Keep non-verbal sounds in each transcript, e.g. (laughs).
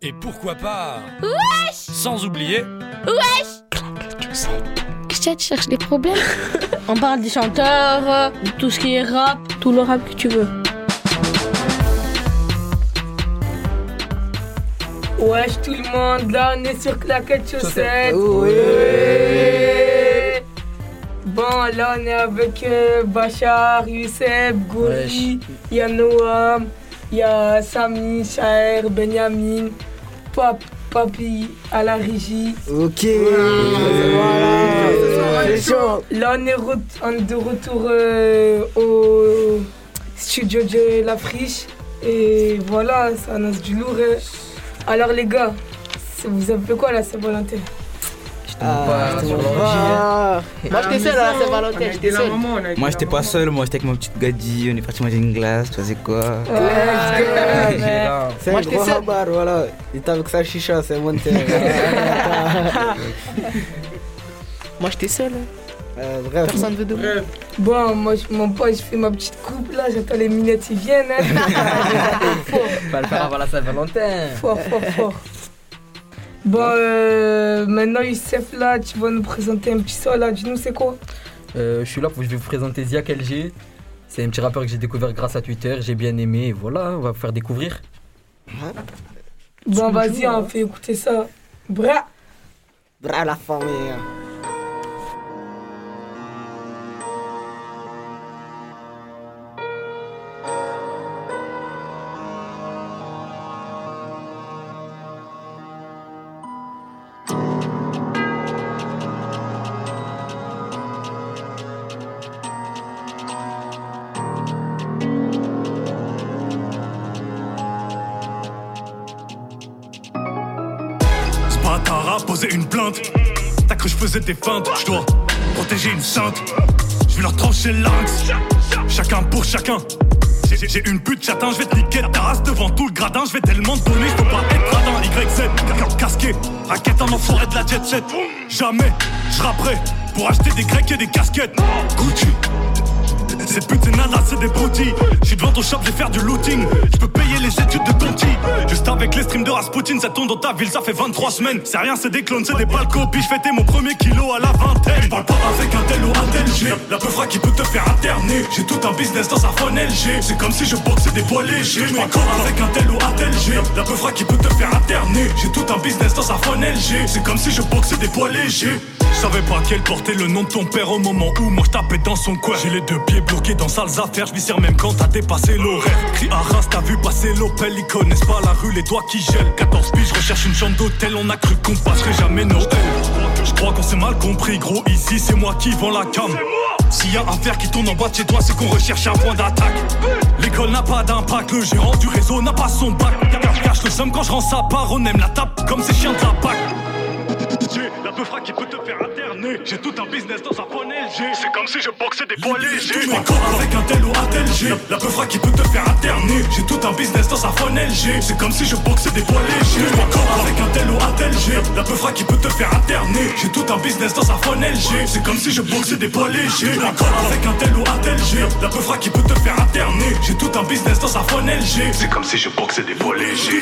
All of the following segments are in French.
Et pourquoi pas Wesh Sans oublier Wesh Qu'est-ce que tu cherches des problèmes On parle des chanteurs, de tout ce qui est rap, tout le rap que tu veux. Wesh tout le monde, là on est sur Claquette Chaussette. Oui. Ouais. Bon, là on est avec euh, Bachar, Youssef, Gori, il y a Noam, il y a Sami, Shaher, Benjamin, Pap, Papi à la régie. Ok. Voilà. C'est chaud. Là on est, re- on est de retour euh, au studio de La Friche. Et voilà, ça annonce du lourd. euh. Alors les gars, vous avez fait quoi là, Saint-Valentin Ah, sur va. Moi j'étais seul à Saint-Valentin, j'étais seul. Moi j'étais pas seul, moi j'étais avec ma petite gadie, on est parti manger une glace, tu c'est quoi C'est Moi, un j'étais gros seul. rabar, voilà. Il était avec sa chicha, c'est mon terre. (laughs) (laughs) Moi j'étais seul. hein. Euh, Bref. Personne veut de. Bon, moi, je- mon pote, je fais ma petite coupe là, j'attends les minettes, ils viennent. Hein. (laughs) Pas le faire avant la Saint-Valentin. fort, fort, fort. Bon, euh, maintenant, Youssef là, tu vas nous présenter un petit son là, dis-nous c'est quoi? Euh, je suis là pour je vais vous présenter Ziak LG. C'est un petit rappeur que j'ai découvert grâce à Twitter, j'ai bien aimé et voilà, on va vous faire découvrir. Bon, vas-y, on fait écouter ça. Bra Bra la famille. Cru que je dois protéger une sainte. Je vais leur trancher le. Chacun pour chacun. J'ai- une pute chatin, je vais te niquer ta devant tout le gradin. Je vais tellement te donner, je pas être radin. YZ, casqué, raquette en enfoiré de la jet. Jamais je pour acheter des grecs et des casquettes. Gucci. C'est des broutilles. Je suis devant ton shop, je vais faire du looting. Je peux payer les études de ton Juste avec les streams de Rasputin Ça tourne dans ta ville, ça fait 23 semaines. C'est rien, c'est des clones, c'est des pâles copies Je fêtais mon premier kilo à la vingtaine. Je parle pas avec un tel ou un tel G. La peufra qui peut te faire interner J'ai tout un business dans sa phone LG C'est comme si je boxais des poids légers. Je parle pas avec un tel ou un tel G. La peufra qui peut te faire interner J'ai tout un business dans sa phone LG C'est comme si je boxais des poids légers. Je savais pas qu'elle portait le nom de ton père au moment où moi je tapais dans son coin. J'ai les deux pieds bloqués dans sales je viscère même quand t'as dépassé l'horaire. Crie Arras, t'as vu passer l'Opel, ils connaissent pas la rue, les doigts qui gèlent. 14 piges, je recherche une chambre d'hôtel, on a cru qu'on passerait jamais Noël. Je crois qu'on s'est mal compris, gros, ici c'est moi qui vends la cam. S'il y a un qui tourne en bas de chez toi, c'est qu'on recherche un point d'attaque. L'école n'a pas d'impact, le gérant du réseau n'a pas son bac. Cache le somme quand je rends sa part, on aime la tape comme ces chiens de la PAC. J'ai la peufra qui peut te faire interner. J'ai tout un business dans un phone LG. C'est comme si je boxais des poids légers. Corps avec un tel ou un tel G. La peufra qui peut te faire interner. J'ai tout un business dans un phone LG. C'est comme si je boxais des poids légers. Corps avec un tel ou un tel G. La peufra qui peut te faire interner. J'ai tout un business dans un phone LG. C'est comme si je boxais des poids légers. Corps avec un tel ou un tel G. La peufra qui peut te faire interner. J'ai tout un business dans un phone LG. C'est comme si je boxais des poids légers.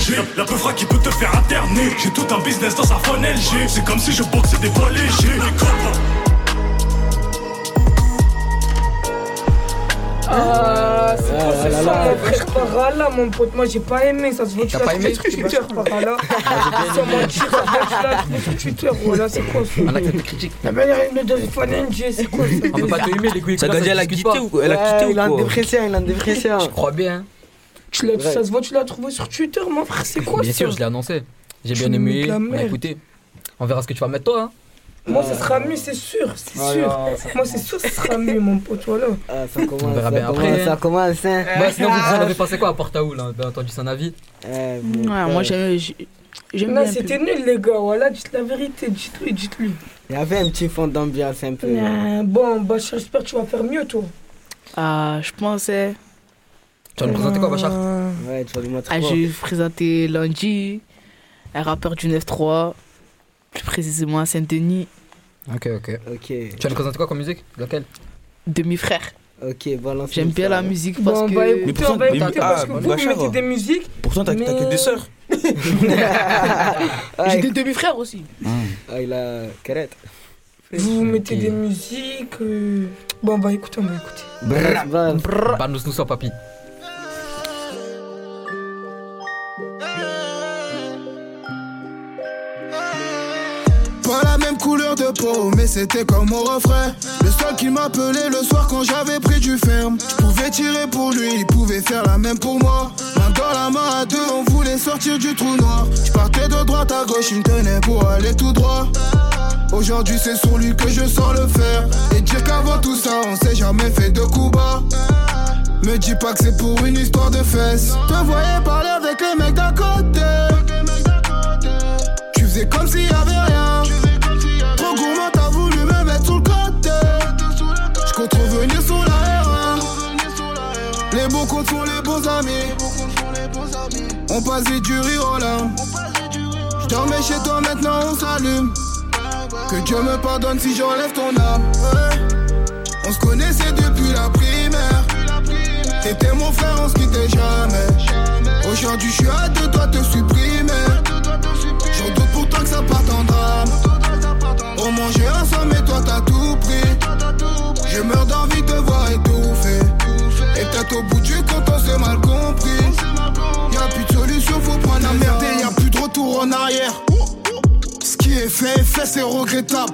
J'ai- La peufra qui peut te faire interner. J'ai tout un business dans sa phone LG. C'est comme si je boxais des poids légers. Ah, c'est quoi Ah son, là. mon frère par là, mon pote? Moi, j'ai pas aimé, ça se voit que tu l'as pas trouvé aimé sur Twitter par là. Sans mentir, ça se voit que tu l'as trouvé sur Twitter. Voilà, c'est quoi ça On a quelques critiques. La manière de deux fan NG, c'est quoi ça On peut pas te aimer les couilles. Ça gadie elle a quitté pas. ou quoi Elle a quitté il a quoi dépression, il a dépression. Je crois bien. Tu l'as- Ouais. Ça se voit, tu l'as trouvé sur Twitter, mon frère, c'est quoi Bien ça sûr, je l'ai annoncé. J'ai bien aimé, on a écouté. On verra ce que tu vas mettre toi. Hein. Moi, ça sera mieux, c'est sûr, c'est Ah, sûr. non, Moi, c'est sûr, ça sera mieux, mon pote, voilà. Ah, ça commence, (laughs) On verra ça bien commence, après, Ça hein. commence, hein. Bah, sinon, vous, vous en avez (laughs) pensé quoi à Portaoul hein Bien entendu son avis. Eh, Ouais, moi j'ai- bien. c'était nul, les gars, voilà, dites la vérité, dites-lui, dites-lui. Il y avait un petit fond d'ambiance un peu. Euh, Bon, bah, j'espère que tu vas faire mieux, toi. Ah, je pensais. Tu vas nous présenter quoi, Bachar Euh, Ouais, tu vas lui montrer Ah, quoi je vais vous présenter Lundi, un rappeur du 9-3, plus précisément à Saint-Denis, Ok, ok. Ok. Tu vas nous présenter quoi comme musique? Laquelle demi-frère. Ok, balance. J'aime bien la musique parce que. va Mais écouter, pourtant, on va écouter ah, parce que bah, vous, mettez des musiques. Pourtant, t'as t'as que deux sœurs. (laughs) J'ai des demi-frères aussi. ah, il a carrette. Vous mettez des musiques. euh, Bon, on va écouter, on va écouter. Balance, balance. Bah, nous, nous sommes mais c'était comme mon refrain. Le seul qui m'appelait le soir quand j'avais pris du ferme. Je pouvais tirer pour lui, il pouvait faire la même pour moi. Main dans la main à deux, on voulait sortir du trou noir. Je partais de droite à gauche, il tenait pour aller tout droit. Aujourd'hui, c'est sur lui que je sens le faire. Et dire qu'avant tout ça, on s'est jamais fait de coups bas. Me dis pas que c'est pour une histoire de fesses. Te voyais parler avec les mecs d'à côté. Tu faisais comme s'il y avait rien. Amis. On passe vite du rire aux larmes. Je dormais chez toi, maintenant on s'allume. Que Dieu me pardonne si j'enlève ton âme. On se connaissait depuis la primaire. T'étais mon frère, on se quittait jamais. Aujourd'hui, je suis à deux doigts te supprimer. J'en doute pourtant que ça parte en drame. On mangeait ensemble, mais toi t'as tout pris. Je meurs d'envie de te voir étouffer. Et peut-être au bout du compte, on s'est mal compris. Y'a plus de solution, faut prendre la merde et y'a plus de retour en arrière. Ce qui est fait est fait, c'est regrettable.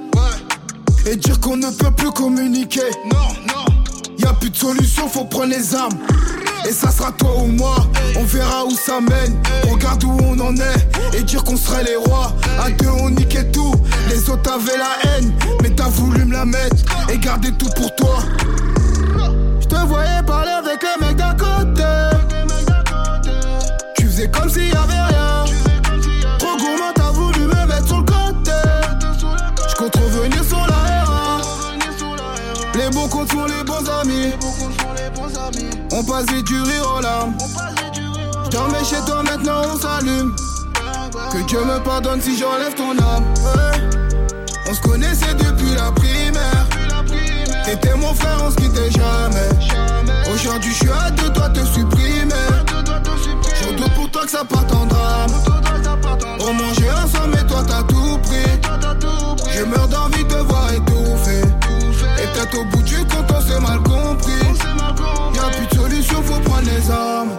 Et dire qu'on ne peut plus communiquer. Non, non. Y'a plus de solution, faut prendre les armes. Et ça sera toi ou moi, on verra où ça mène. Regarde où on en est et dire qu'on serait les rois. À deux, on niquait tout. Les autres avaient la haine, mais t'as voulu me la mettre et garder tout pour toi. Je te voyais Tu faisais comme s'il y avait rien. Trop gourmand, t'as voulu me mettre sur le côté. Je compte revenir sur la R1. Les bons comptes font les bons amis. On passe vite du rire aux larmes. Je dormais chez toi, maintenant on s'allume. Que Dieu me pardonne si j'enlève ton âme. On se connaissait depuis la primaire. T'étais mon frère, on se quittait jamais. Aujourd'hui, je suis à deux doigts te supprimer. J'en doute pour toi que ça parte en drame. On mangeait ensemble, mais toi t'as tout pris. Je meurs d'envie de voir étouffer. Et peut-être au bout du compte, on s'est mal compris. Y'a plus de solution, faut prendre les armes.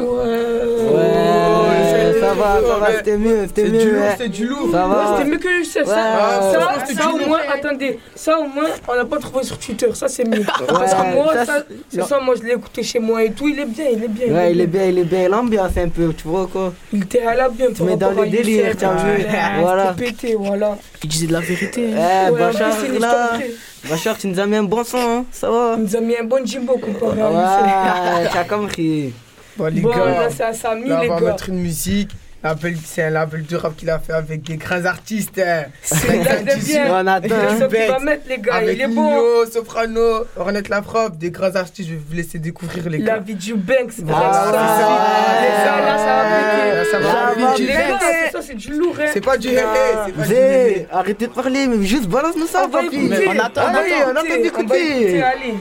Ouais, ça va, ça va, c'était mieux, c'était C'est mieux. du lourd, ouais. c'est du lourd. Ça va. Ouais, C'était mieux que ça, ouais, ça, ça, au moins, attendez, ça au moins, on l'a pas trouvé sur Twitter. Ça, c'est mieux. Parce que moi, ça, ça, c'est ça, moi, je l'ai écouté chez moi et tout. Il est bien, il est bien. Ouais, il est bien, il est bien. L'ambiance un peu, tu vois quoi. Il était à la bien. Tu mets dans le délire, vu. (laughs) Voilà. C'était pété, voilà. Il disait de la vérité. Eh, Bachar, là. Bachar, tu nous as mis un bon son, hein. Ça va. Il nous a mis un bon Jimbo comparé à. Ouais, t'as compris. Bon, les Bon, gars, là, c'est à Samy, là, les on va gars. mettre une musique. L'appel- C'est un label de rap qu'il a fait avec des grands artistes. hein. C'est bien. On attend, va mettre, les gars. Avec Il est bon. Soprano, Ornette Lafrobe, des grands artistes. Je vais vous laisser découvrir les La gars. vie du Banks. Ah, ça, là, ça va péter. Ça Du c'est du lourd, hein. C'est pas du hé c'est pas du Zé, hé arrêtez de parler, mais juste balance-nous ça, papy. on attend, on va allez, on attend écouter, d'écouter. allez.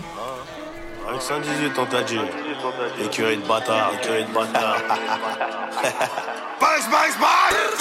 Avec 118, on t'a dit. Écurie de bâtard, écurie de bâtard. (laughs)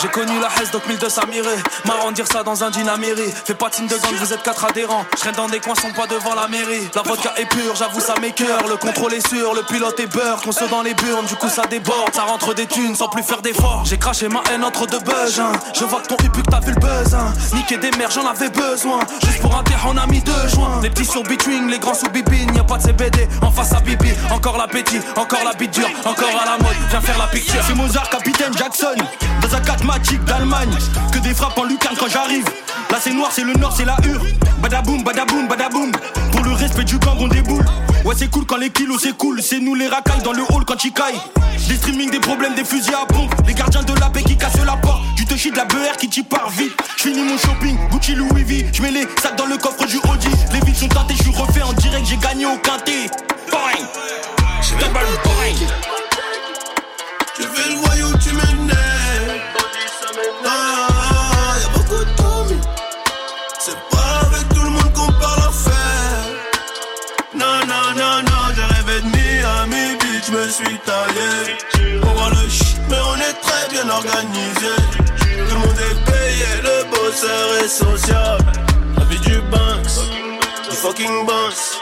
J'ai connu la Hesse, donc 1200 mirés. Marrant dire ça dans un dynamirie. Fais pas de signe de gang, vous êtes quatre adhérents. Je dans des coins, sont pas devant la mairie. La vodka est pure, j'avoue ça m'écœure. Le contrôle est sûr, le pilote est beurre. Qu'on se dans les burnes, du coup ça déborde. Ça rentre des thunes sans plus faire d'efforts. J'ai craché ma haine entre deux buzz. hein. Je vois que ton hupu que t'as vu le buzz. hein. Niquer des mères, j'en avais besoin. Juste pour un terre, on a mis deux joints. Les petits sur between, les grands sous bibine. Y'a pas de CBD en face à Bibi. Encore l'appétit, encore la bite dure, encore à la mode. Viens faire la picture. C'est Mozart, capitaine Jackson, dans un 4 Magic d'Allemagne. Que des frappes en lucarne quand j'arrive. Là c'est noir, c'est le nord, c'est la hure. Badaboum, badaboum, badaboum. Pour le respect du gang, on déboule. Ouais, c'est cool quand les kilos c'est cool. C'est nous les racailles dans le hall quand ils caillent. Des streaming, des problèmes, des fusils à pompe. Les gardiens de la paix qui cassent la porte. Du te de la BR qui t'y part vite. J'finis mon shopping, Gucci Louis V. J'mets les sacs dans le coffre du Audi. Les vides sont teintés, j'suis refait en direct, j'ai gagné au quintet. Suis taillé. On voit le shit, mais on est très bien organisé. Tout le monde est payé, le bosseur est social. La vie du Banks, du fucking boss.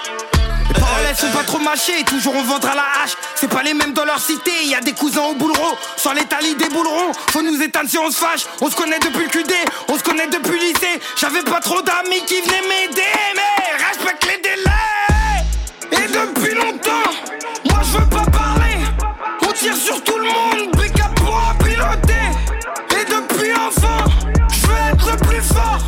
Les paroles sont pas trop mâchées, toujours on ventre à la hache. C'est pas les mêmes dans leur cité, y a des cousins au bouleron. Sur les talis des boulerons, faut nous éteindre si on se fâche. On se connaît depuis le QD, on se connaît depuis le lycée. J'avais pas trop d'amis qui venaient m'aider, mais respecte les délais. Et depuis longtemps, moi je veux pas parler. Sur tout le monde, BK pour piloter. Et depuis enfant, je veux être le plus fort.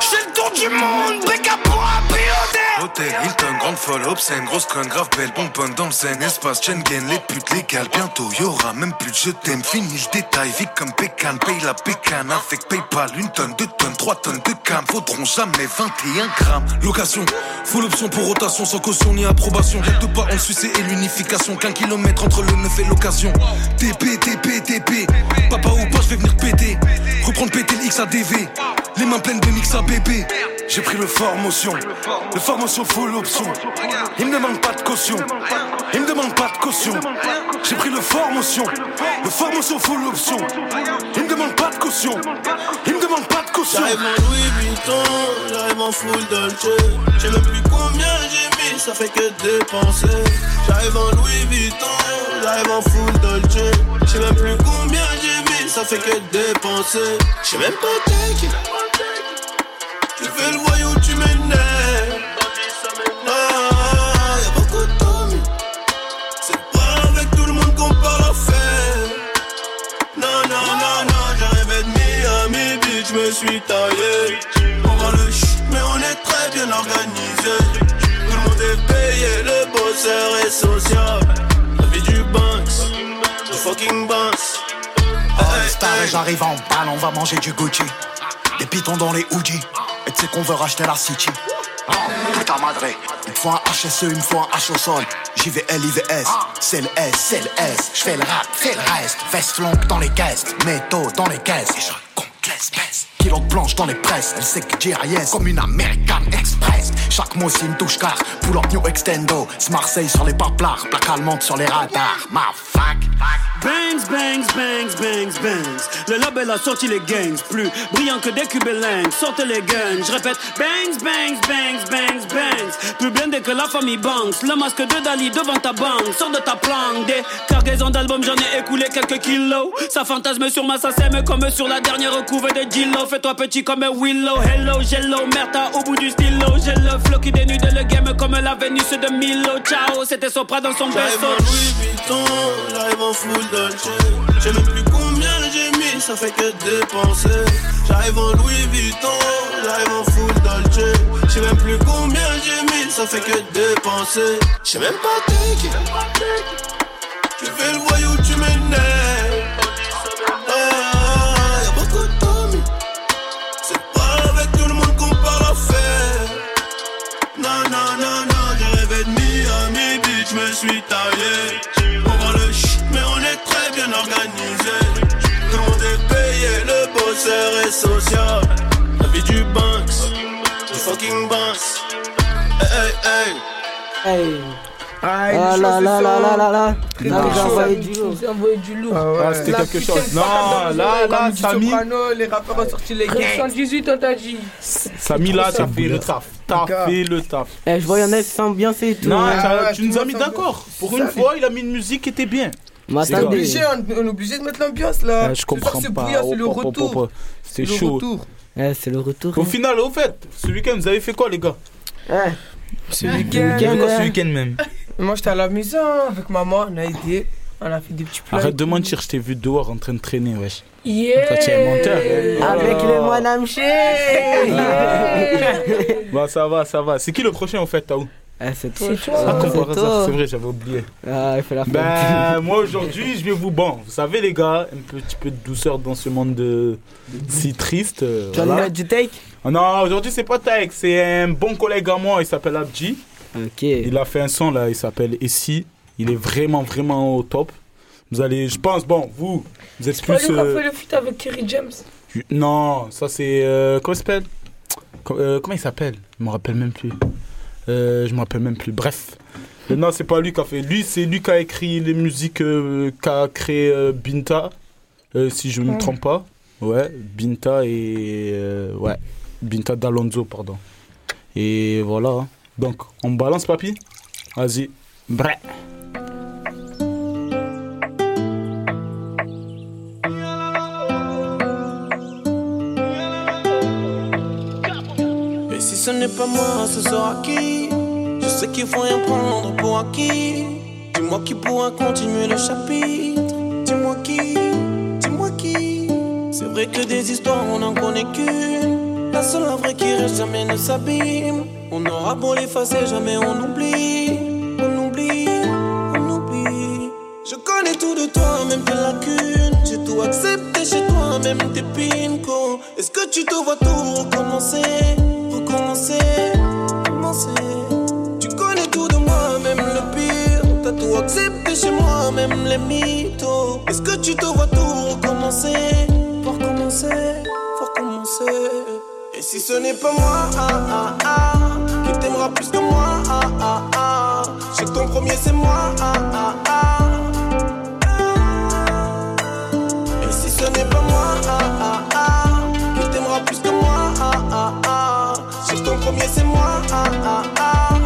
J'ai le tour du monde, pour piloter. Hôtel Hilton, grande folle, obscène, grosse conne, grave belle, bonbonne dans le scène, espace, Schengen, les putes légales, bientôt y'aura même plus de je t'aime, fini le détail, vie comme pécane, paye la pécane avec Paypal, une tonne, deux tonnes, trois tonnes de cam, faudront jamais 21 grammes. Location, full option pour rotation, sans caution ni approbation, les deux pas en Suisse et l'unification, qu'un kilomètre entre le neuf et l'occasion. TP, TP, TP, papa ou pas, je vais venir péter, reprendre péter le XADV, les mains pleines de mix à. J'ai pris le fort motion, le fort motion full option. Il me demande pas de caution, il me demande pas de caution. J'ai pris le fort motion, le fort motion full option. Il me demande pas de caution, il me demande pas de caution. J'arrive en Louis Vuitton, j'arrive en full Dolce. Je sais même plus combien j'ai mis, ça fait que dépenser. J'arrive en Louis Vuitton, j'arrive en full Dolce. Je sais même plus combien j'ai mis, ça fait que dépenser. Je sais même pas take. Tu fais le voyou, tu m'énerves. Ah, y'a beaucoup de Tommy. C'est pas avec tout le monde qu'on parle à faire. Non, non, non, non, j'arrivais de Miami Beach, me suis taillé. On voit le shit, mais on est très bien organisé. Tout le monde est payé, le bosseur est social. La vie du Banks, du fucking boss. All Star et j'arrive en balle, on va manger du Gucci. Des pitons dans les hoodies. Sais qu'on veut racheter la City. Putain madre, il me faut un HSE, me faut un H au sol. JVL, c'est le S, c'est le S. J'fais le rap, fais le reste. Veste longue dans les caisses, métaux dans les caisses. Et je compte l'espèce. Kilo blanche dans les presses, elle sait que j'ai yes comme une American Express. Chaque mot c'est une touche car, pull up new extendo. C'est Marseille sur les paplards, plaque allemande sur les radars. Ma fuck. Bangs, bangs, bangs, bangs, bangs. Le label a sorti les gangs, plus brillant que des cubelins. Sortez les guns, je répète. Bangs, bangs, bangs, bangs, bangs. Plus blindé que la famille Banks. Le masque de Dali devant ta banque. Sors de ta planque. Des cargaisons d'albums, j'en ai écoulé quelques kilos. Ça fantasme sur ma sème comme sur la dernière couve de Gillo. Fais-toi petit comme un Willow. Hello, jello, merta au bout du stylo. J'ai le flow qui dénude le game comme la Vénus de Milo. Ciao, c'était Sopra dans son J'arrive berceau. en Louis Vuitton, j'arrive en full Dolce. Je sais même plus combien j'ai mis, ça fait que dépenser. J'arrive en Louis Vuitton, j'arrive en full Dolce. Je sais même plus combien j'ai mis, ça fait que dépenser. Je sais même pas take. Tu fais le voyou, tu m'énerves. Hey, hey, Hey. Ah, Ah là là là là là là. J'ai envoyé ça. du lourd. Envoyé du lourd. Ah, c'était La quelque putain chose. Non, là, là, Samy. Soprano, les rappeurs ont sorti les gangs. 118, on t'a dit. Samy là, t'as fait le taf. T'as fait le taf. Eh, je vois, il y en a qui s'ambiancer et tout. Non, ouais, tu tout nous as mis d'accord. Pour une fois, il a mis une musique qui était bien. C'est obligé, on, est obligé de mettre l'ambiance là. Je comprends pas. c'est le retour. C'est Le chaud. retour. Eh, c'est le retour. Au final, au fait, ce week-end, vous avez fait quoi, les gars? Eh, Ce week-end. ce week-end même Moi, j'étais à la maison avec maman, on a aidé. On a fait des petits plats. Arrête de mentir, je t'ai vu dehors en train de traîner, wesh. Yeah. Toi, tu es un menteur. Avec le Madame Ché. Bah, ça va, ça va. C'est qui le prochain, en fait, Taou? Eh, c'est toi. C'est toi. Ah, C'est vrai, j'avais oublié. Ah, il fait la fête. Ben, moi aujourd'hui, je vais vous. Bon, vous savez, les gars, un petit peu de douceur dans ce monde de... si triste. euh, Tu voilà. mettre du take non, aujourd'hui, c'est pas Taek, c'est un bon collègue à moi, il s'appelle Abji. Ok. Il a fait un son là, il s'appelle Essie. Il est vraiment, vraiment au top. Vous allez, je pense, bon, vous, vous êtes plus. a euh, fait le feat avec Kerry James. Non, ça c'est. euh, comment il s'appelle? Co- Comment il s'appelle? Je me rappelle même plus. Euh, je me rappelle même plus. Bref. Non, c'est pas lui qui a fait. Lui, c'est lui qui a écrit les musiques euh, qu'a créé euh, Binta, si je ne me Ouais. trompe pas. Ouais, Binta et. ouais, Binta d'Alonso, pardon. Et voilà. hein. Donc, on balance, papy? Vas-y. Bref. Ce n'est pas moi, ce sera qui? Je sais qu'il faut rien prendre pour acquis. Dis-moi qui pourra continuer le chapitre. Dis-moi qui, dis-moi qui. C'est vrai que des histoires, on n'en connaît qu'une. La seule vraie qui reste jamais ne s'abîme. On aura beau l'effacer, jamais on oublie. On oublie, on oublie. Je connais tout de toi, même tes lacunes. J'ai tout accepté chez toi, même tes pincos. Est-ce que tu te vois tout recommencer? Recommencer, recommencer. Tu connais tout de moi, même le pire. T'as tout accepté chez moi, même les mythos. Est-ce que tu te vois tout recommencer? Pour recommencer, pour recommencer. Et si ce n'est pas moi, ah ah ah, qui t'aimera plus que moi, ah ah ah. Je sais que ton premier c'est moi, ah ah ah. Et si ce n'est pas moi, ah ah ah, qui t'aimera plus que moi, premier c'est moi, ah ah ah.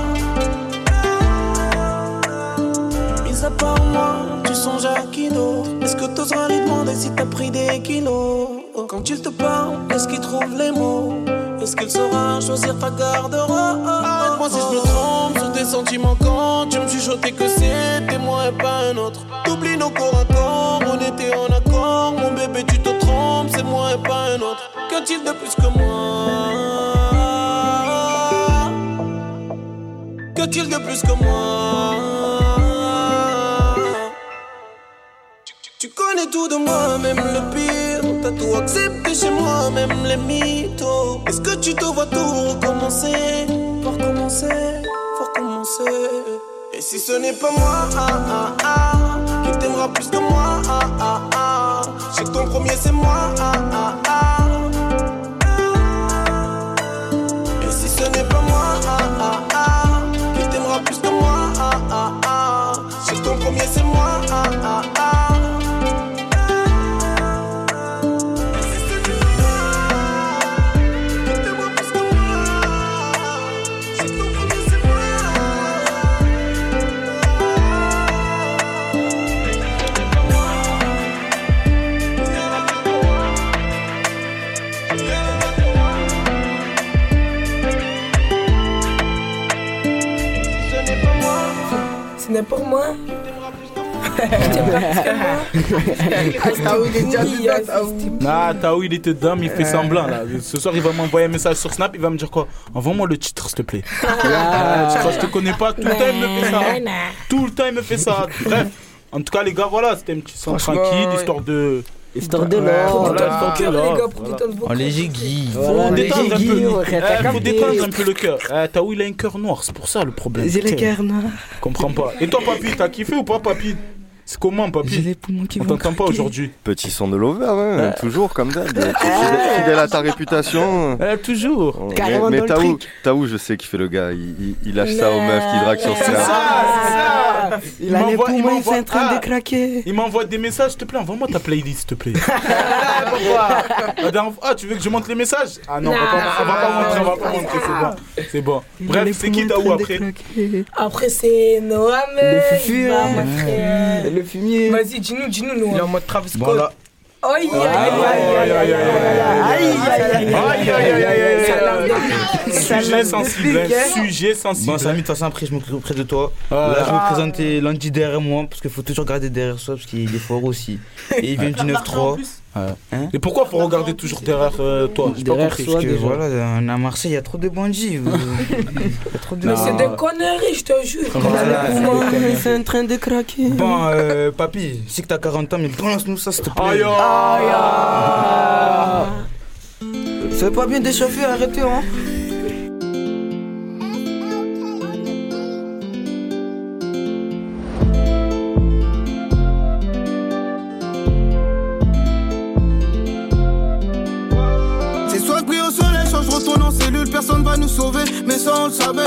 Mis à part moi, tu songes à qui d'autre? Est-ce que t'oseras lui demander si t'as pris des kilos? Quand il te parle, est-ce qu'il trouve les mots? Est-ce qu'il saura choisir ta garde-robe? Arrête-moi si je me trompe sur tes sentiments quand tu me chuchotais que c'était moi et pas un autre. T'oublies nos corps à corps, on était en accord. Mon bébé tu te trompes, c'est moi et pas un autre. Qu'a-t-il de plus que moi? De plus que moi? Tu- connais tout de moi, même le pire. T'as tout accepté chez moi, même les mythos. Est-ce que tu te vois tout recommencer? Pour recommencer, faut recommencer. Et si ce n'est pas moi, ah ah ah, qui t'aimera plus que moi, ah ah ah. Je sais que ton premier c'est moi, ah ah premier c'est moi, ah ah ah. Ce n'est pas moi. Ah, Taou, il était mais il fait semblant là. Ce soir, il va m'envoyer un message sur Snap, il va me dire quoi? Envoie-moi le titre, s'il te plaît. Ah, crois que je te connais pas Tout le temps, il me fait ça. Tout le temps, il me fait ça. Bref, en tout cas, les gars, voilà, c'était un petit son tranquille, histoire de. Histoire de l'or. voilà, histoire de Cœur, l'or, les gars, pour voilà. détendre vos On les corps. aiguille. Faut détendre un les peu. Eh, faut détendre un peu le cœur. Eh, Taou, il a un cœur noir, c'est pour ça le problème. J'ai le cœur noir. Comprends pas. Et toi, papy, t'as kiffé ou pas, papy? C'est comment, papy J'ai les poumons qui On t'entend pas aujourd'hui. Petit son de l'over, hein, toujours comme d'hab. Fidèle, (laughs) fidèle à ta réputation. Eh, toujours. Mais, Carrément mais Taou, truc. Taou, je sais qu'il fait le gars? Il, il- il lâche ça aux meufs qui draguent sur ça, Il a les m'envoie- poumons, il m'envoie- est en train Ah, de craquer. Il m'envoie des messages, s'il te plaît, envoie-moi ta playlist, s'il te plaît. La dernière fois- Ah, tu veux que je monte les messages? Ah non, on va pas, on va pas montrer, on va pas montrer, c'est bon. C'est bon. Bref, c'est qui Taou après? Après, c'est Noam. Le montrer, euh, Le fumier. Vas-y, dis-nous, dis-nous, Il est en Noam. mode Travis Scott. Aïe, aïe, Aïe, aïe, aïe, aïe, aïe, aïe, Aïe, aïe, aïe, aïe, aïe. Ça Sujet sensible, hein, sujet sensible. Bon, Samy, de toute façon, après, je m'occupe auprès de toi. Ah. Là, je me présenter lundi derrière moi, parce qu'il faut toujours regarder derrière soi, parce qu'il est fort aussi. Et il vient du 9-3. Hein Et pourquoi faut regarder toujours derrière euh, toi Derrière compris. soi, Parce que déjà. voilà, à Marseille, il y a trop de bandits. vous- (laughs) Il y a trop de Mais c'est des conneries, je te jure. Voilà, c'est des Poumons, conneries. c'est en train de craquer. Bon, euh, papy, je sais que t'as 40 ans, mais balance-nous ça, s'il te plaît. Aïe, aïe. C'est pas bien d'échauffer, arrêtez, hein.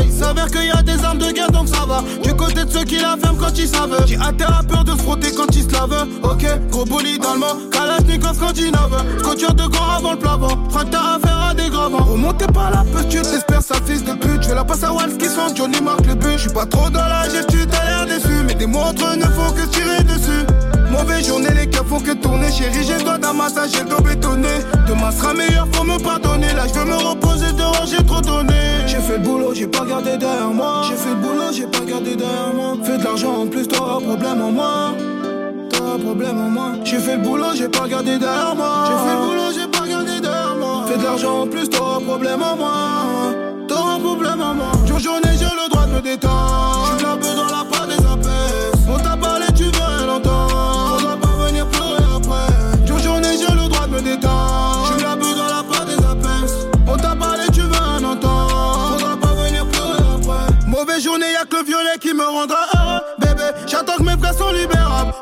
Il s'avère qu'il y a des armes de guerre donc ça va. Du côté de ceux qui la ferment quand ils savent. J'ai hâte à peur de se frotter quand ils se lavent. Ok, gros bolide allemand, Kalashnikov quand il nave. Scotcher de gants avant le plavant. Frac t'as affaire à des gravants. Remontez pas la petite, t'espères sa fils de pute. Je la passer à Walsh qui sent Johnny marque le but. Je suis pas trop dans la gestion, t'as l'air déçu. Mais des montres ne font que tirer dessus. Mauvaise journée, les cœurs font que tourner. Chérie, j'ai le doigt d'un massage, j'ai le dos bétonné. Demain sera meilleur, faut me pardonner. Là, je veux me reposer dehors, j'ai trop donné. J'ai fait le boulot, j'ai pas gardé derrière moi. J'ai fait le boulot, j'ai pas gardé derrière moi. Fais de l'argent en plus, t'auras problème en moi. T'auras problème en moi. J'ai fait le boulot, j'ai pas gardé derrière moi. J'ai fait le boulot, j'ai pas gardé derrière moi. Fais de l'argent en plus, t'auras problème en moi. T'auras problème en moi. Jour journée, j'ai le droit de me détendre. J'suis peu dans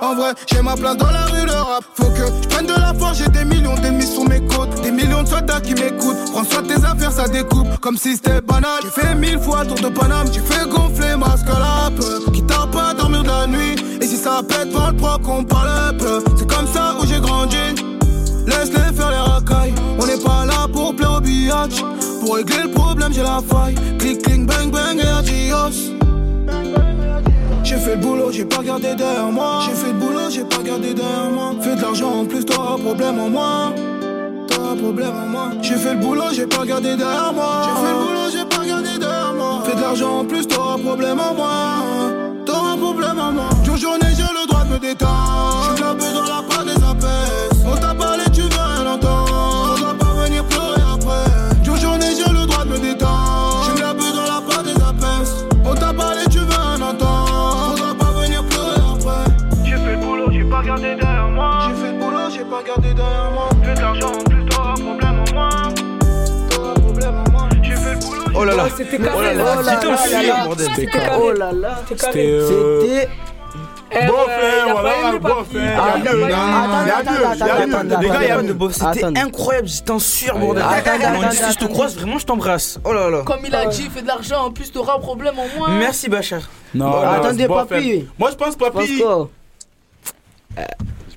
En vrai, j'ai ma place dans la rue, le rap. Faut que je prenne de la force, j'ai des millions d'ennemis sur mes côtes. Des millions de soldats qui m'écoutent. Prends soin de tes affaires, ça découpe. Comme si c'était banal. J'ai fait mille fois le tour de Paname. J'ai fait gonfler ma scalape. Qui t'a pas dormir de la nuit. Et si ça pète, va le pro qu'on parle peu. C'est comme ça où j'ai grandi. Laisse-les faire les racailles. On n'est pas là pour plaire au billage. Pour régler le problème, j'ai la faille. Clic, clic, bang, bang et adios. J'ai fait le boulot, j'ai pas gardé derrière moi. J'ai fait le boulot, j'ai pas gardé derrière moi. Fais de l'argent en plus, t'auras problème en moi. T'auras problème en moi. J'ai fait le boulot, j'ai pas gardé derrière moi. J'ai fait le boulot, j'ai pas gardé derrière moi. Fais de l'argent en plus, t'auras problème en moi. T'auras problème en moi. Jour journée, j'ai le droit de me détendre. J'suis dans la C'était carré. Oh là là. C'était. C'était. euh, C'était. Bon frère, voilà, bon frère. Il y a mieux, il y a. Les gars, il y a. C'était incroyable, j'étais en sueur, bordel. Si je te croise, vraiment, je t'embrasse. Oh là là. Comme il a dit, fais de l'argent, en plus t'auras un problème en moins. Merci, Bachar. Non, attendez, papy. Moi, je pense, Pense papy.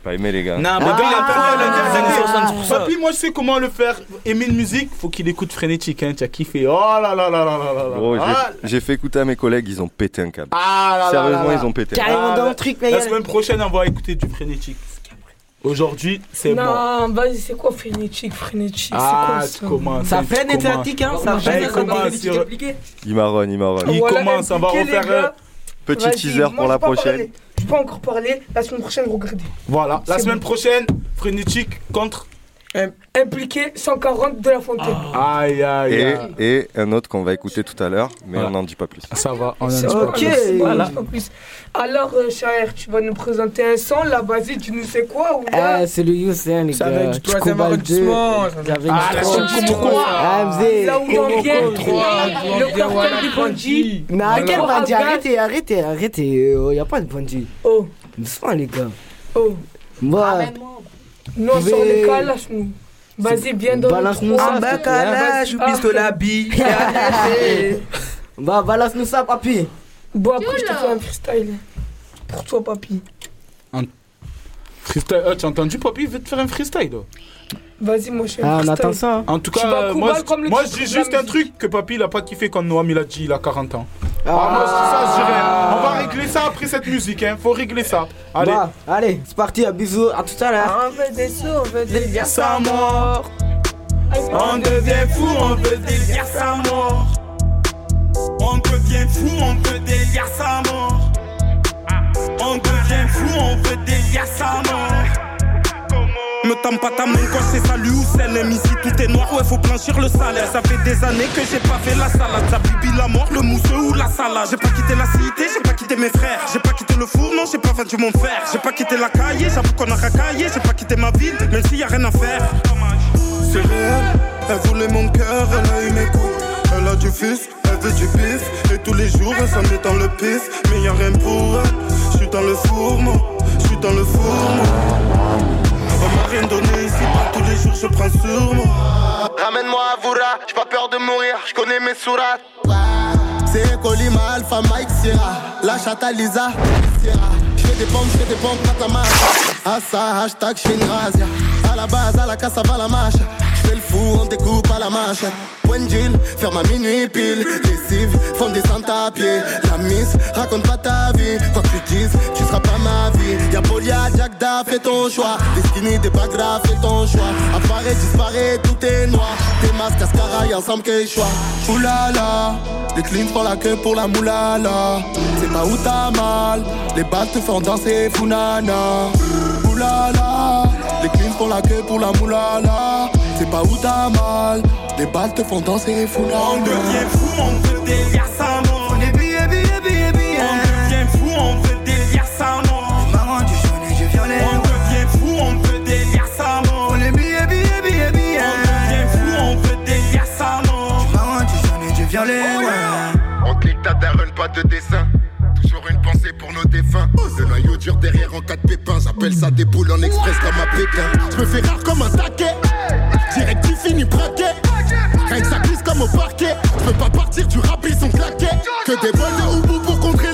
Pas aimé les gars. Non, Le papy, gars, il a attends, perdu le les gars, années c'est- 60 pour ça. Papy, moi, je sais comment le faire. Aimer une musique, faut qu'il écoute frénétique. Hein. Tu as kiffé. Oh là là là là là là j'ai- Ah, j'ai fait écouter à mes collègues, ils ont pété un câble. Ah là là Sérieusement, là là. ils ont pété. Carrément Ah, dans la- le truc, mais La semaine prochaine, on va écouter du frénétique. Aujourd'hui, c'est bon. Non, vas-y, c'est quoi frénétique, frénétique Ah, C'est tu quoi ça? commences. Ça freine étatique, hein, ça freine il marronne, il marronne. Il commence, on va refaire. Petit Vas-y, teaser pour la pas prochaine. Je peux encore parler. La semaine prochaine, regardez. Voilà, la C'est semaine bon. prochaine, frénétique contre. Impliqué 140 de la fontaine. Aïe, aïe, Et, aïe. et un autre qu'on va écouter tout à l'heure, mais Voilà. on n'en dit pas plus. Ça va, on C'est en pas Ok, plus, voilà. Alors, euh, tu vas nous présenter un son. Là, vas-y, tu nous sais quoi ou là Ah, c'est le Youssef, les Ça gars. va être du troisième Chocobal 2. arrondissement. Ah, la. Ah, m'zé. Là où on vient, le cartel des bandits. Mais quel bandit Arrêtez, arrêtez, arrêtez. Il n'y a pas de bandit. Oh, Doucement, les gars. oh. Moi, Nous, on Je sort vais- les calages, nous. Vas-y, viens dans Balance-nous le ça. Ah, bah, Ah, pistolet à billes. bah, balance-nous ça, papy. Bon, après, je te fais un freestyle. Pour toi, papy. Freestyle. Ah, tu as entendu, papy Il veut te faire un freestyle. Vas-y, moi, je un Ah, on attend ça. hein. En tout cas, euh, moi, je- comme le moi je dis juste un truc que papy il a pas kiffé quand Noam il a dit il a 40 ans. Ah, moi je dis ça, je dis rien. On va régler ça après cette musique, hein. Faut régler ça. Allez. Bah, allez, c'est parti, à bisous, à tout à l'heure. On veut des sous, on veut des biens sa mort. On devient fou, on veut délire sa mort. On devient fou, on veut délire sa mort. Me tente pas ta main quand c'est salut ou celle ici tout est noir, ouais faut blanchir le salaire. Ça fait des années que j'ai pas fait la salade. Ça bibi la mort, le mousseux ou la salade. J'ai pas quitté la cité, j'ai pas quitté mes frères. J'ai pas quitté le four, non j'ai pas vendu mon fer. J'ai pas quitté la cahier, j'avoue qu'on a racaillé. J'ai pas quitté ma ville, même s'il y a rien à faire. C'est réel, elle voulait mon cœur, elle a eu mes coups. Elle a du fils, elle veut du bif Et tous les jours elle s'en met dans le pif. Mais y a rien pour elle, je suis dans le four moi Je suis dans le four moi rien donné ici, tous les jours je prends sur moi. Ramène-moi à Voura. J'ai pas peur de mourir, je connais mes sourates. C'est Colima, Alpha, Mike, Sierra. La chatte à Lisa, Sierra. J'fais des pompes, j'fais des pompes, Matama. À ça, hashtag, j'fais une razzia. À la base, à la casse, va la marche. On découpe à la marche. Point de ferme à minuit pile. Lessive, font des à pied. La miss, raconte pas ta vie. Quoi que tu dises, tu seras pas ma vie. Y'a Polia, fais ton choix. Destiny, des pas grave, fais ton choix. Apparaît, disparaît, tout est noir. Tes masques, cascara, y'a ensemble que choix. Oulala, les cleans font la queue pour la moulala. C'est pas où t'as mal, les balles te font danser, funana. Oulala, les cleans font la queue pour la moulala. C'est pas où t'as mal, les balles te font danser, funana. On devient fou, on veut délire sa mort. On est billets, billets, billets, billets. On devient fou, on veut délire sa mort. Maman du jaune et du violet. On devient fou, on veut délire sa mort. On est billets, billets, billets, billets. On devient fou, on veut délire sa mort. Maman du jaune et du violet, ouais. On clique ta daronne, pas de dessin. Toujours une pensée pour nos défunts. Le noyau dur derrière en cas de pépin. J'appelle ça des boules en express comme à Pékin. Je me fais rare comme un taquet. Direct tu finis braqué. Rien que ça glisse comme au parquet. Je peux pas partir du rap, ils sont. Que des bols de houbou pour contrer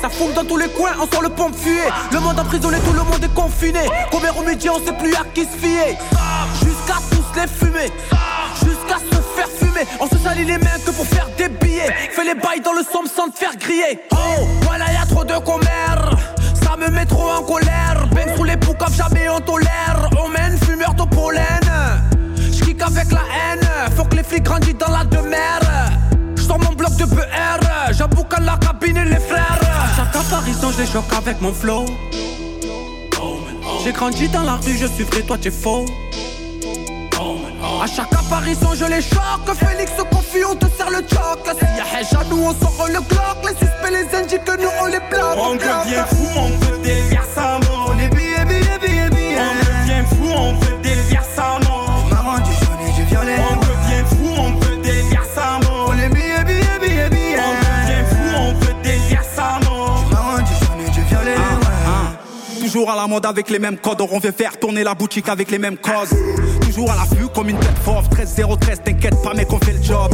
Ça fume dans tous les coins, on sort le pompe fuyer. Le monde emprisonné, tout le monde est confiné. Combien remédier, on sait plus à qui se fier. Jusqu'à tous les fumer. Jusqu'à se faire fumer. On se salit les mains que pour faire des billets. Fais les bails dans le somme sans te faire griller. Oh, voilà, y a trop de commères. Ça me met trop en colère. Bang sous les poucaves, jamais on tolère. On mène fumeur de pollen. J'kick avec la haine. Faut que les flics grandissent dans la demeure. J'sors mon bloc de BR. J'aboucane la cabine et les frères. Apparition, je les choque avec mon flow. J'ai grandi dans la rue, je suis vrai, toi t'es faux. À chaque apparition, je les choque. Félix se confie, on te serre le choc. S'il y a Hedge à nous, on sort le clock. Les suspects, les indiques, nous on les bloque. On devient fou, on veut délire mort. On billets, Toujours à la mode avec les mêmes codes, on veut faire tourner la boutique avec les mêmes causes. Toujours à l'affût comme une tête fauve, 13-0-13, t'inquiète pas mec on fait le job.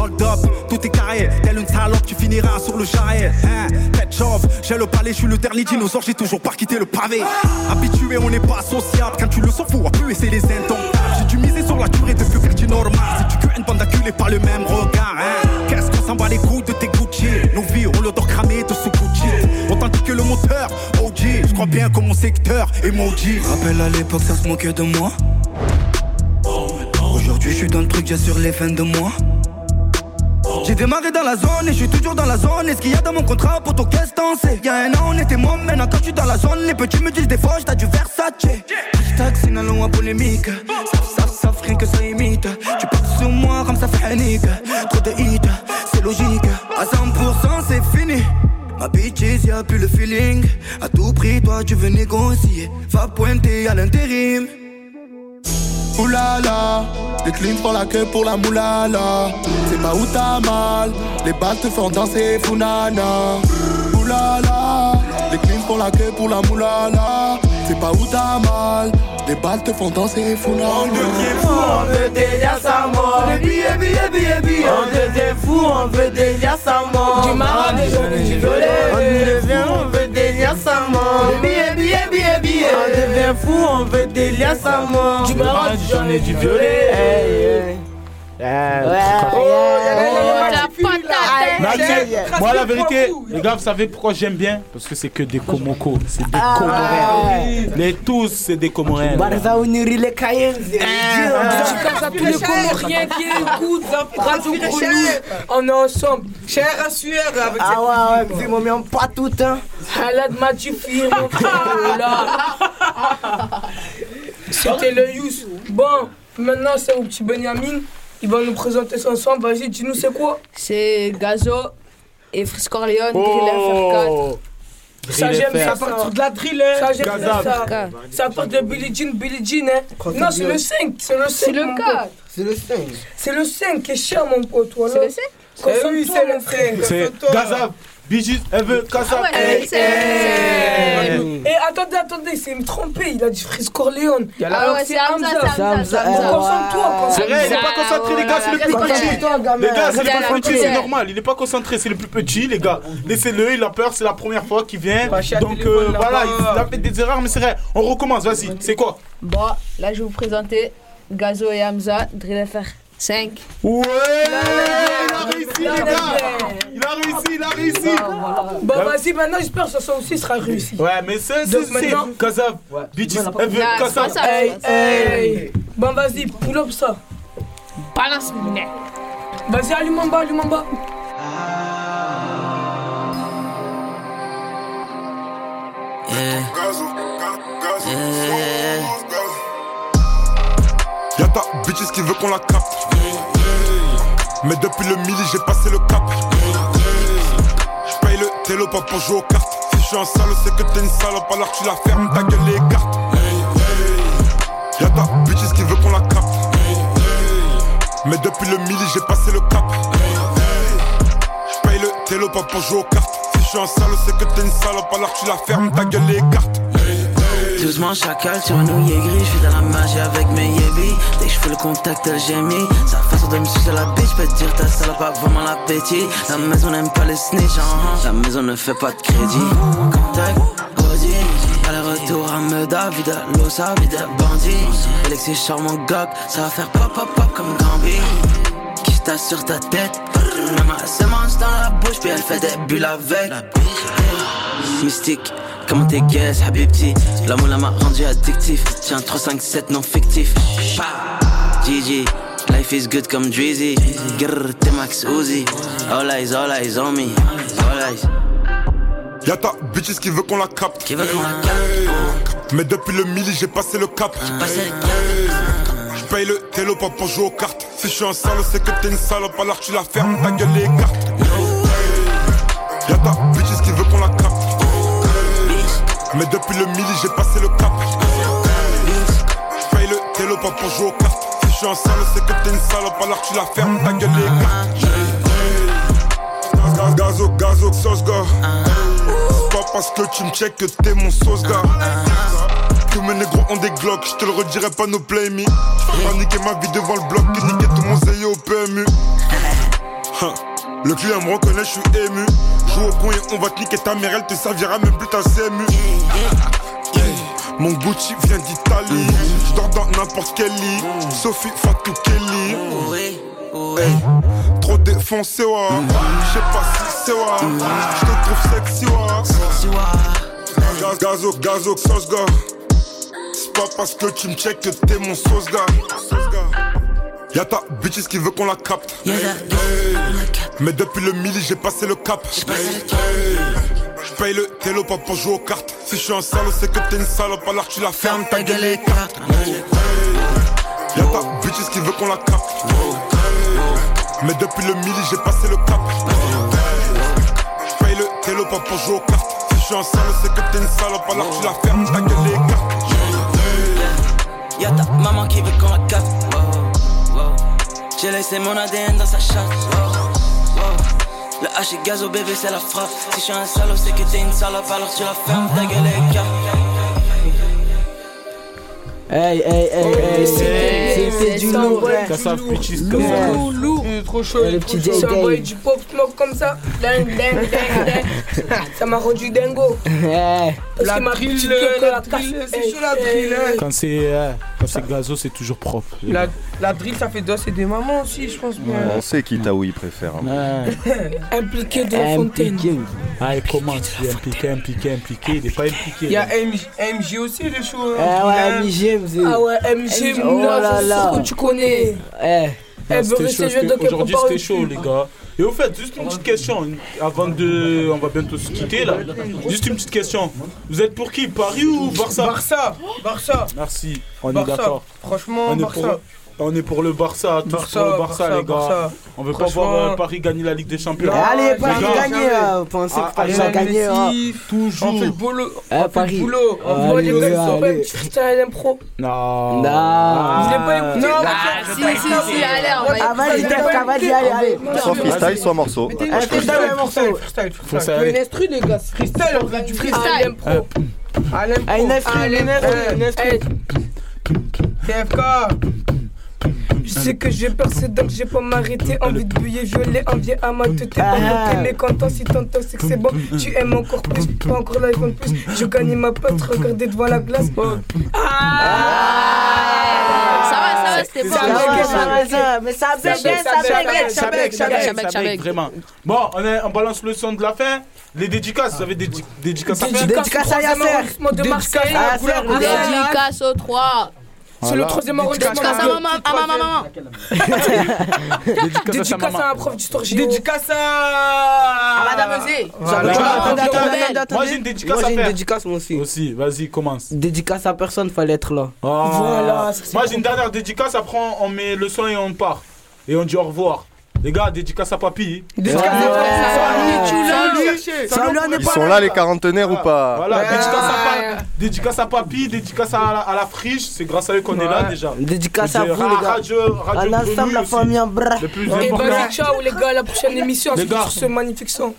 Hold up, tout est carré, telle une salope tu finiras sur le jarret. Hein, tête chauve, j'ai le palais, je suis le dernier dinosaure, j'ai toujours pas quitté le pavé. Habitué, on n'est pas associable, quand tu le sens faut plus et c'est les indomptables. J'ai dû miser sur la durée depuis que tu normal. Si tu que une bande d'acculés par le Bien que mon secteur emoji. Rappelle à l'époque, ça se moquait de moi. Aujourd'hui, je suis dans le truc, j'ai sur les fins de mois. J'ai démarré dans la zone et je suis toujours dans la zone. Et ce qu'il y a dans mon contrat pour ton qu'est-ce sais Y'a un an, on était moi, maintenant quand je suis dans la zone, les petits me disent des fois, t'as du Versace. Hashtag, c'est une loi polémique. Saf, saf, saf, rien que ça imite. Tu passes sur moi comme ça fait. Trop de hits, c'est logique. À 100%, c'est fini. Bitches, y'a plus le feeling. À tout prix, toi, tu veux négocier. Va pointer à l'intérim. Oulala, les cleans font la queue pour la moulala. C'est pas où t'as mal, les balles te font danser, funana. Oulala, les cleans font la queue pour la moulala. C'est pas où t'as mal, les balles te font danser, funana. On devient fou, on veut délire sa mort. Les billets, billets, billets, billets. On devient fou, on veut délire sa mort. Du marron, des jaunes et du violet. On devient, on veut délire sa mort. Les billets, billets, billets, billets. On devient fou, on veut délire sa mort. Du marron, du jaune et du violet. Moi la vérité, les gars, vous savez pourquoi j'aime bien? Parce que c'est que des Komoko, c'est des Ah, Comoriens. Les tous, c'est des Comoriens. Barza uniri les Cayens. Tous les Comoriens qui écoutent Radio Grenouille. On est ensemble. Cher à sueur avec Ah ouais, ouais, mon pas tout hein. Halad Matifi, mon frère. là. C'était le Yous. Bon, maintenant c'est au petit Benjamin. Il va nous présenter son son. Vas-y, dis-nous c'est quoi? C'est Gazo et Griller FR4. Oh Ça, j'aime ça. Part de la drill, hein. Ça, j'aime ça. Ça part de Billie Jean, Billie Jean, hein. Non, c'est le 5. C'est le 5. C'est le 4. C'est le 5. C'est le 5 qui est cher, mon pote. C'est le 5 Concentre-toi, Eh c'est le mon frère. C'est Gazab. Bijis, elle veut Gazab. Ah ouais, Et Eh, attendez, attendez, c'est me tromper, il a dit Fris Corleone. Ah Alors ouais, c'est Hamza, c'est Hamza. Concentre-toi, C'est vrai, il est pas concentré, les gars, c'est le plus petit. Les gars, c'est le plus petit, c'est normal. Il est pas concentré, c'est le plus petit, les gars. Laissez-le, il a peur, c'est la première fois qu'il vient. Donc euh, voilà, il a fait des erreurs, mais c'est vrai. On recommence, vas-y. C'est quoi? Bon, là, je vais vous présenter Gazo et Hamza, Drill FR 5. Ouais Il a réussi, les gars Il a réussi, il a réussi Bon, vas-y, maintenant, j'espère que ça soit aussi sera réussi. Ouais, mais c'est c'est veut Non, c'est Kazab. pas ça. Hey, hey. Bon, vas-y, pull up ça. Balance, mec. Vas-y, allume en bas, allume en bas. Y'a ta bitches qui veut qu'on la capte. Mais depuis le midi, j'ai passé le cap. J'paye le télo pas pour jouer aux cartes. Si je suis un sale, c'est que t'es une salope, alors tu la fermes, ta gueule les cartes. Y'a ta bitches qui veut qu'on la capte. Mais depuis le midi, j'ai passé le cap. J'paye le télo pas pour jouer aux cartes. Si je suis un sale, c'est que t'es une salope, alors tu la fermes, ta gueule les cartes. Doucement chacal sur un nouillet gris, je suis dans la magie avec mes yébis Dès que je fais le contact elle gémit Sa de me sucer la te dire ta salope a vraiment l'appétit La maison n'aime pas les snitch, hein. la maison ne fait pas de crédit. Contact, Audi, aller-retour à Meda, vida, Losa, vida, bandit Alexis charmant gog, ça va faire pop pop pop comme Gambi Qui se sur ta tête, même à semence dans la bouche puis elle fait des bulles avec. Mystique Comment t'es guess, Habibti La moula m'a rendu addictif. Tiens 3, 5, 7 non fictif. GG Life is good comme Drizzy Grrr, t'es Max Uzi All eyes, all eyes on me All eyes Y'a ta bitches qui veut qu'on la capte. Qui veut qu'on la capte Mais depuis le midi, j'ai passé le cap. J'paye le télo pas pour jouer aux cartes. Si je suis un sale, c'est que t'es une salope, alors tu la fermes, ta gueule les cartes. Y'a ta bitches qui veut qu'on la capte. Mais depuis le midi, j'ai passé le cap. J'paye le télo pas pour jouer aux cartes. Je suis un sale, c'est que t'es une salope, alors tu la fermes, ta gueule les cartes. Gaz, Gazo, gazo, sauce gars. C'est pas parce que tu me check que t'es mon sauce gars. Tous mes négros ont des glocks, je te le redirai pas nos play me. Pas niquer ma vie devant le bloc et niquer tout mon zéyo au PMU. Le client me reconnaît, je suis ému. Joue au con et on va te niquer ta mère, elle te servira même plus ta CMU. Mon Gucci vient d'Italie. Je dors dans n'importe quel lit. Sophie Fatou Kelly. Hey. Trop défoncé, ouais. Je sais pas si c'est ouais. Je te trouve sexy, ouais. Gaz, gazo, gazo, sauce gars. C'est pas parce que tu me check que t'es mon sauce gars. Y'a ta bitches qui veut qu'on la capte. Mais depuis le midi, j'ai passé le cap. J'paye le télo pas pour jouer aux cartes. Si je suis un sale, c'est que t'es une salope, alors tu la fermes, ta gueule les cartes. Y'a ta bitches qui veut qu'on la capte. Mais depuis le midi, j'ai passé le cap. J'paye le télo pas pour jouer aux cartes. Si je suis un sale, c'est que t'es une salope, alors tu la fermes, ta gueule les cartes. Y'a ta maman qui veut qu'on la capte. J'ai laissé mon ADN dans sa chatte. Le H est gaz au bébé, c'est la frappe. Si je suis un salaud, c'est que t'es une salope, alors tu la fermes, ta gueule est cap. Hey, hey, hey, hey, C'était- du ça lourd, hein. du Kassav lourd. Lourd, lourd. Il est trop chaud, il Le est petit trop chaud. Jay Ça envoie Day. du pop smoke comme ça. Ding, ding, ding, ding. (laughs) Ça m'a rendu dingo. Parce La que ma drill, petite la drill, c'est eh, chaud, la eh, drill, hein. Quand c'est euh, quand c'est gazo, c'est toujours propre. La, drill, ça fait danser des mamans aussi, je pense bien. On sait qui Taoui préfère. hein. (laughs) Impliqué de la fontaine. Ah, il commence, il est impliqué, impliqué, impliqué. Il est pas impliqué. Il y a. MJ, MJ aussi, le show. hein. Ah ouais, Hein. MJ, vous Ah ouais, MG, Oh là c'est là. que tu connais. Eh. Elle Aujourd'hui, c'était chaud, les gars. Et au fait, juste une petite question, avant de. On va bientôt se quitter là. Juste une petite question. Vous êtes pour qui Paris ou Barça? Barça, Barça. Merci, on est Barça. d'accord. Franchement, On est Barça. pour- On est pour le Barça, tous Barça, pour le Barça, Barça, les gars. Barça. On veut pas voir euh, Paris gagner la Ligue des Champions. Non, Allez, Les Paris gars, gagner, hein. Vous pensez que Ah, Paris ah, va gagner, hein. Toujours. On fait le boulot. On fait Paris. le boulot. On Allez, voit les allez. pas un petit freestyle impro. Non. Non. Vous l'avez pas écouté Non, Non, Si, si, si, allez, on va Ah. Tefka, vas-y, allez, allez. Soit freestyle, soit morceau. Freestyle, morceau. freestyle, freestyle, les gars. Freestyle, on fait du freestyle. Impro. Ah, l'impro, instru, une instru. TFK. Je sais que j'ai percé donc j'ai pas m'arrêter Envie de bouiller violet, envie à ma tête T'es pas Ah. monté mécontent si t'entends c'est que c'est bon Tu aimes encore plus, pas encore la en plus Je gagne ma pote, regardez devant la glace Ça va, ça va, c'était Ça pas va, mal. ça va, ça Mais ça bête, ça bête, ça Chabek. Vraiment. Bon, on, est, on balance le son de la fin. Les dédicaces, vous avez des dédi- dédicaces à faire? Dédicace à Yasser. Marseille à Yasser. Dédicace aux trois. C'est le troisième arrondissement Dédicace à de- maman, à ma maman. (laughs) Dédicace à un prof d'histoire géo Dédicace à. À Madame attendez. Moi, j'ai une dédicace Moi, j'ai une dédicace, moi aussi. Aussi, vas-y, commence. Dédicace à personne, fallait être là. Oh. Voilà, Moi, j'ai une dernière dédicace. Après, on on met le son et on part. Et on dit au revoir. Les gars, dédicace à papy. Dédicace à Ouais. Salut, Salut, Salut, on est Ils sont là. les quarantenaires ou pas? Voilà, Ouais. dédicace, à à papy, dédicace à la, à friche. C'est grâce à eux qu'on est là Ouais. déjà. Dédicace à vous, les gars. Grenouille la famille en bras. Le plus Et important. vas-y, ciao les gars, à la prochaine émission Les sur ce magnifique son.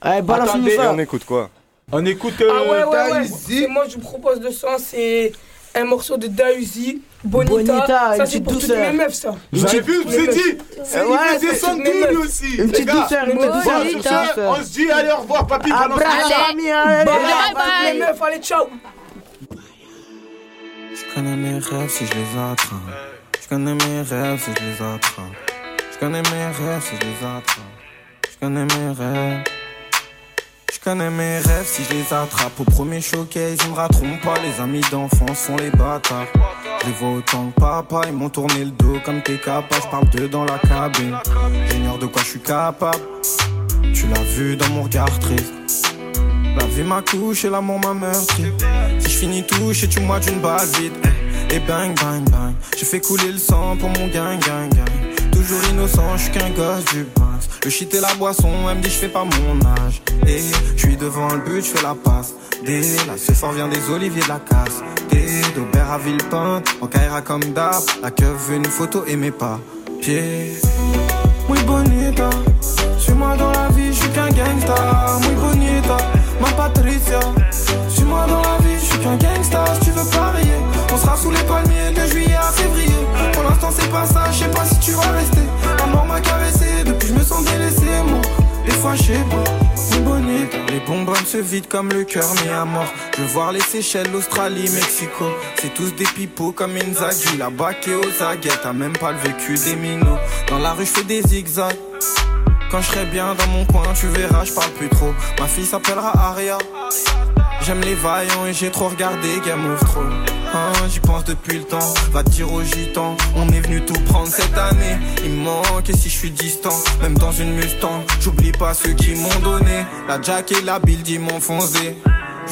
Allez, balance-nous Attendez, Et ça. on écoute quoi? On écoute. euh, Ah ouais, ouais, ouais. C'est moi, je vous propose de son, c'est un morceau de Dahuzi, Bonita. Bonita, ça, une c'est petite pour toutes meufs, ça. Vous avez vu, je vous ai dit. C'est Ouais, double meufs. aussi. Une les petite gars. douceur, une petite Bon, douceur. sur ce, on se dit, allez, au revoir, papy. Son. famille, allez. Bye, bye, mes meufs, allez, ciao. Je connais mes rêves si je les attrape. Je connais mes rêves si je les attrape. Je connais mes rêves si je les attrape. Je connais mes rêves. Je connais mes rêves si je les attrape. Au premier showcase, ils me rateront pas. Les amis d'enfance font les bâtards. Je les vois autant que papa. Ils m'ont tourné le dos comme t'es capable. Je parle d'eux dans la cabine. J'ignore de quoi je suis capable. Tu l'as vu dans mon regard triste. La vie m'a couché, l'amour m'a meurtri. Si je finis touché, tu moi d'une balle vide. Et bang, bang, bang. Je fais couler le sang pour mon gang, gang, gang. Toujours innocent, je suis qu'un gosse du basse. Le shit et la boisson, elle me dit je fais pas mon âge. Et je suis devant le but, je fais la passe. Dès là, ce soir vient des oliviers de la casse. Des d'Aubert à Villepinte, en Kaira comme d'hab. La keuf veut une photo et mes pas. Pieds. Muy bonita, suis-moi dans la vie, je suis qu'un gangsta. Muy bonita, ma Patricia. Suis-moi dans la vie, je suis qu'un gangsta. Si tu veux parier, on sera sous les palmiers de juillet à février. Pour l'instant, c'est pas ça, je sais pas si Les bonbonnes se vident comme le cœur mis à mort. Je veux voir les Seychelles, l'Australie, Mexico. C'est tous des pipeaux comme Inzaghi. La bac et aux aguettes, t'as même pas le vécu des minots. Dans la rue, je fais des zigzags. Quand je serai bien dans mon coin, tu verras, je plus trop. Ma fille s'appellera Aria. J'aime les vaillants et j'ai trop regardé Game of Thrones. Hein, J'y pense depuis le temps, va dire aux gitans On est venu tout prendre cette année. Il manque et si je suis distant Même dans une Mustang J'oublie pas ceux qui m'ont donné. La Jack et la Build ils m'ont foncé.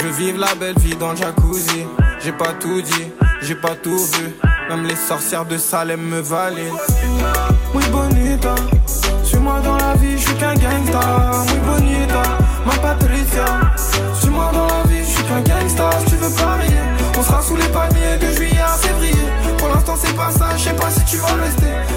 Je vivre la belle vie dans le jacuzzi. J'ai pas tout dit, j'ai pas tout vu. Même les sorcières de Salem me valident. Muy bonita Suis-moi dans la vie, je suis qu'un gangsta. Muy bonita, ma Patricia Suis-moi dans la vie, je suis qu'un gangsta. Si tu veux parier, on sera sous les palmiers je sais pas si tu vas rester